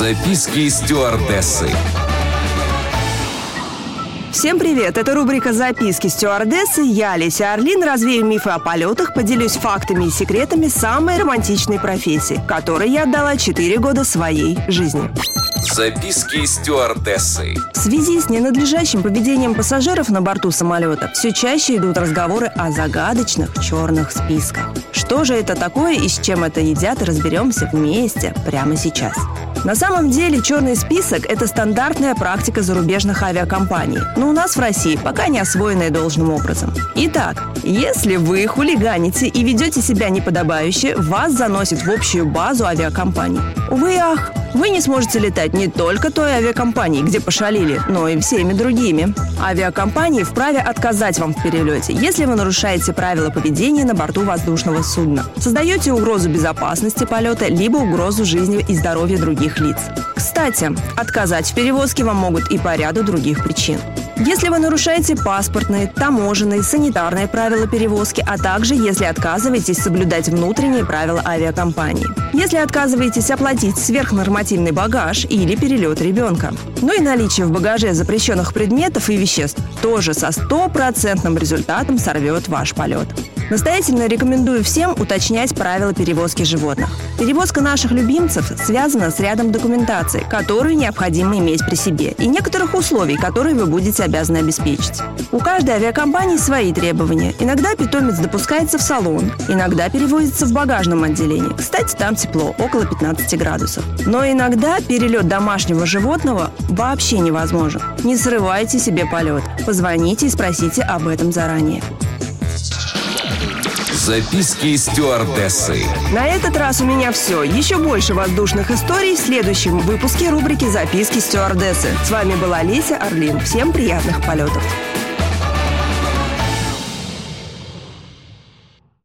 Записки стюардессы. Всем привет! Это рубрика «Записки стюардессы». Я, Леся Орлин, развею мифы о полетах, поделюсь фактами и секретами самой романтичной профессии, которой я отдала 4 года своей жизни. Записки стюардессы. В связи с ненадлежащим поведением пассажиров на борту самолета все чаще идут разговоры о загадочных черных списках. Что же это такое и с чем это едят, разберемся вместе прямо сейчас. На самом деле черный список – это стандартная практика зарубежных авиакомпаний, но у нас в России пока не освоенная должным образом. Итак, если вы хулиганите и ведете себя неподобающе, вас заносит в общую базу авиакомпаний. Увы ах, вы не сможете летать не только той авиакомпанией, где пошалили, но и всеми другими. Авиакомпании вправе отказать вам в перелете, если вы нарушаете правила поведения на борту воздушного судна, создаете угрозу безопасности полета, либо угрозу жизни и здоровья других лиц. Кстати, отказать в перевозке вам могут и по ряду других причин. Если вы нарушаете паспортные, таможенные, санитарные правила перевозки, а также если отказываетесь соблюдать внутренние правила авиакомпании. Если отказываетесь оплатить сверхнормативный багаж или перелет ребенка. Ну и наличие в багаже запрещенных предметов и веществ тоже со стопроцентным результатом сорвет ваш полет. Настоятельно рекомендую всем уточнять правила перевозки животных. Перевозка наших любимцев связана с рядом документации, которую необходимо иметь при себе, и некоторых условий, которые вы будете обязаны обеспечить. У каждой авиакомпании свои требования. Иногда питомец допускается в салон, иногда перевозится в багажном отделении. Кстати, там тепло, около 15 градусов. Но иногда перелет домашнего животного вообще невозможен. Не срывайте себе полет. Позвоните и спросите об этом заранее. Записки стюардессы. На этот раз у меня все. Еще больше воздушных историй в следующем выпуске рубрики «Записки стюардессы». С вами была Леся Орлин. Всем приятных полетов.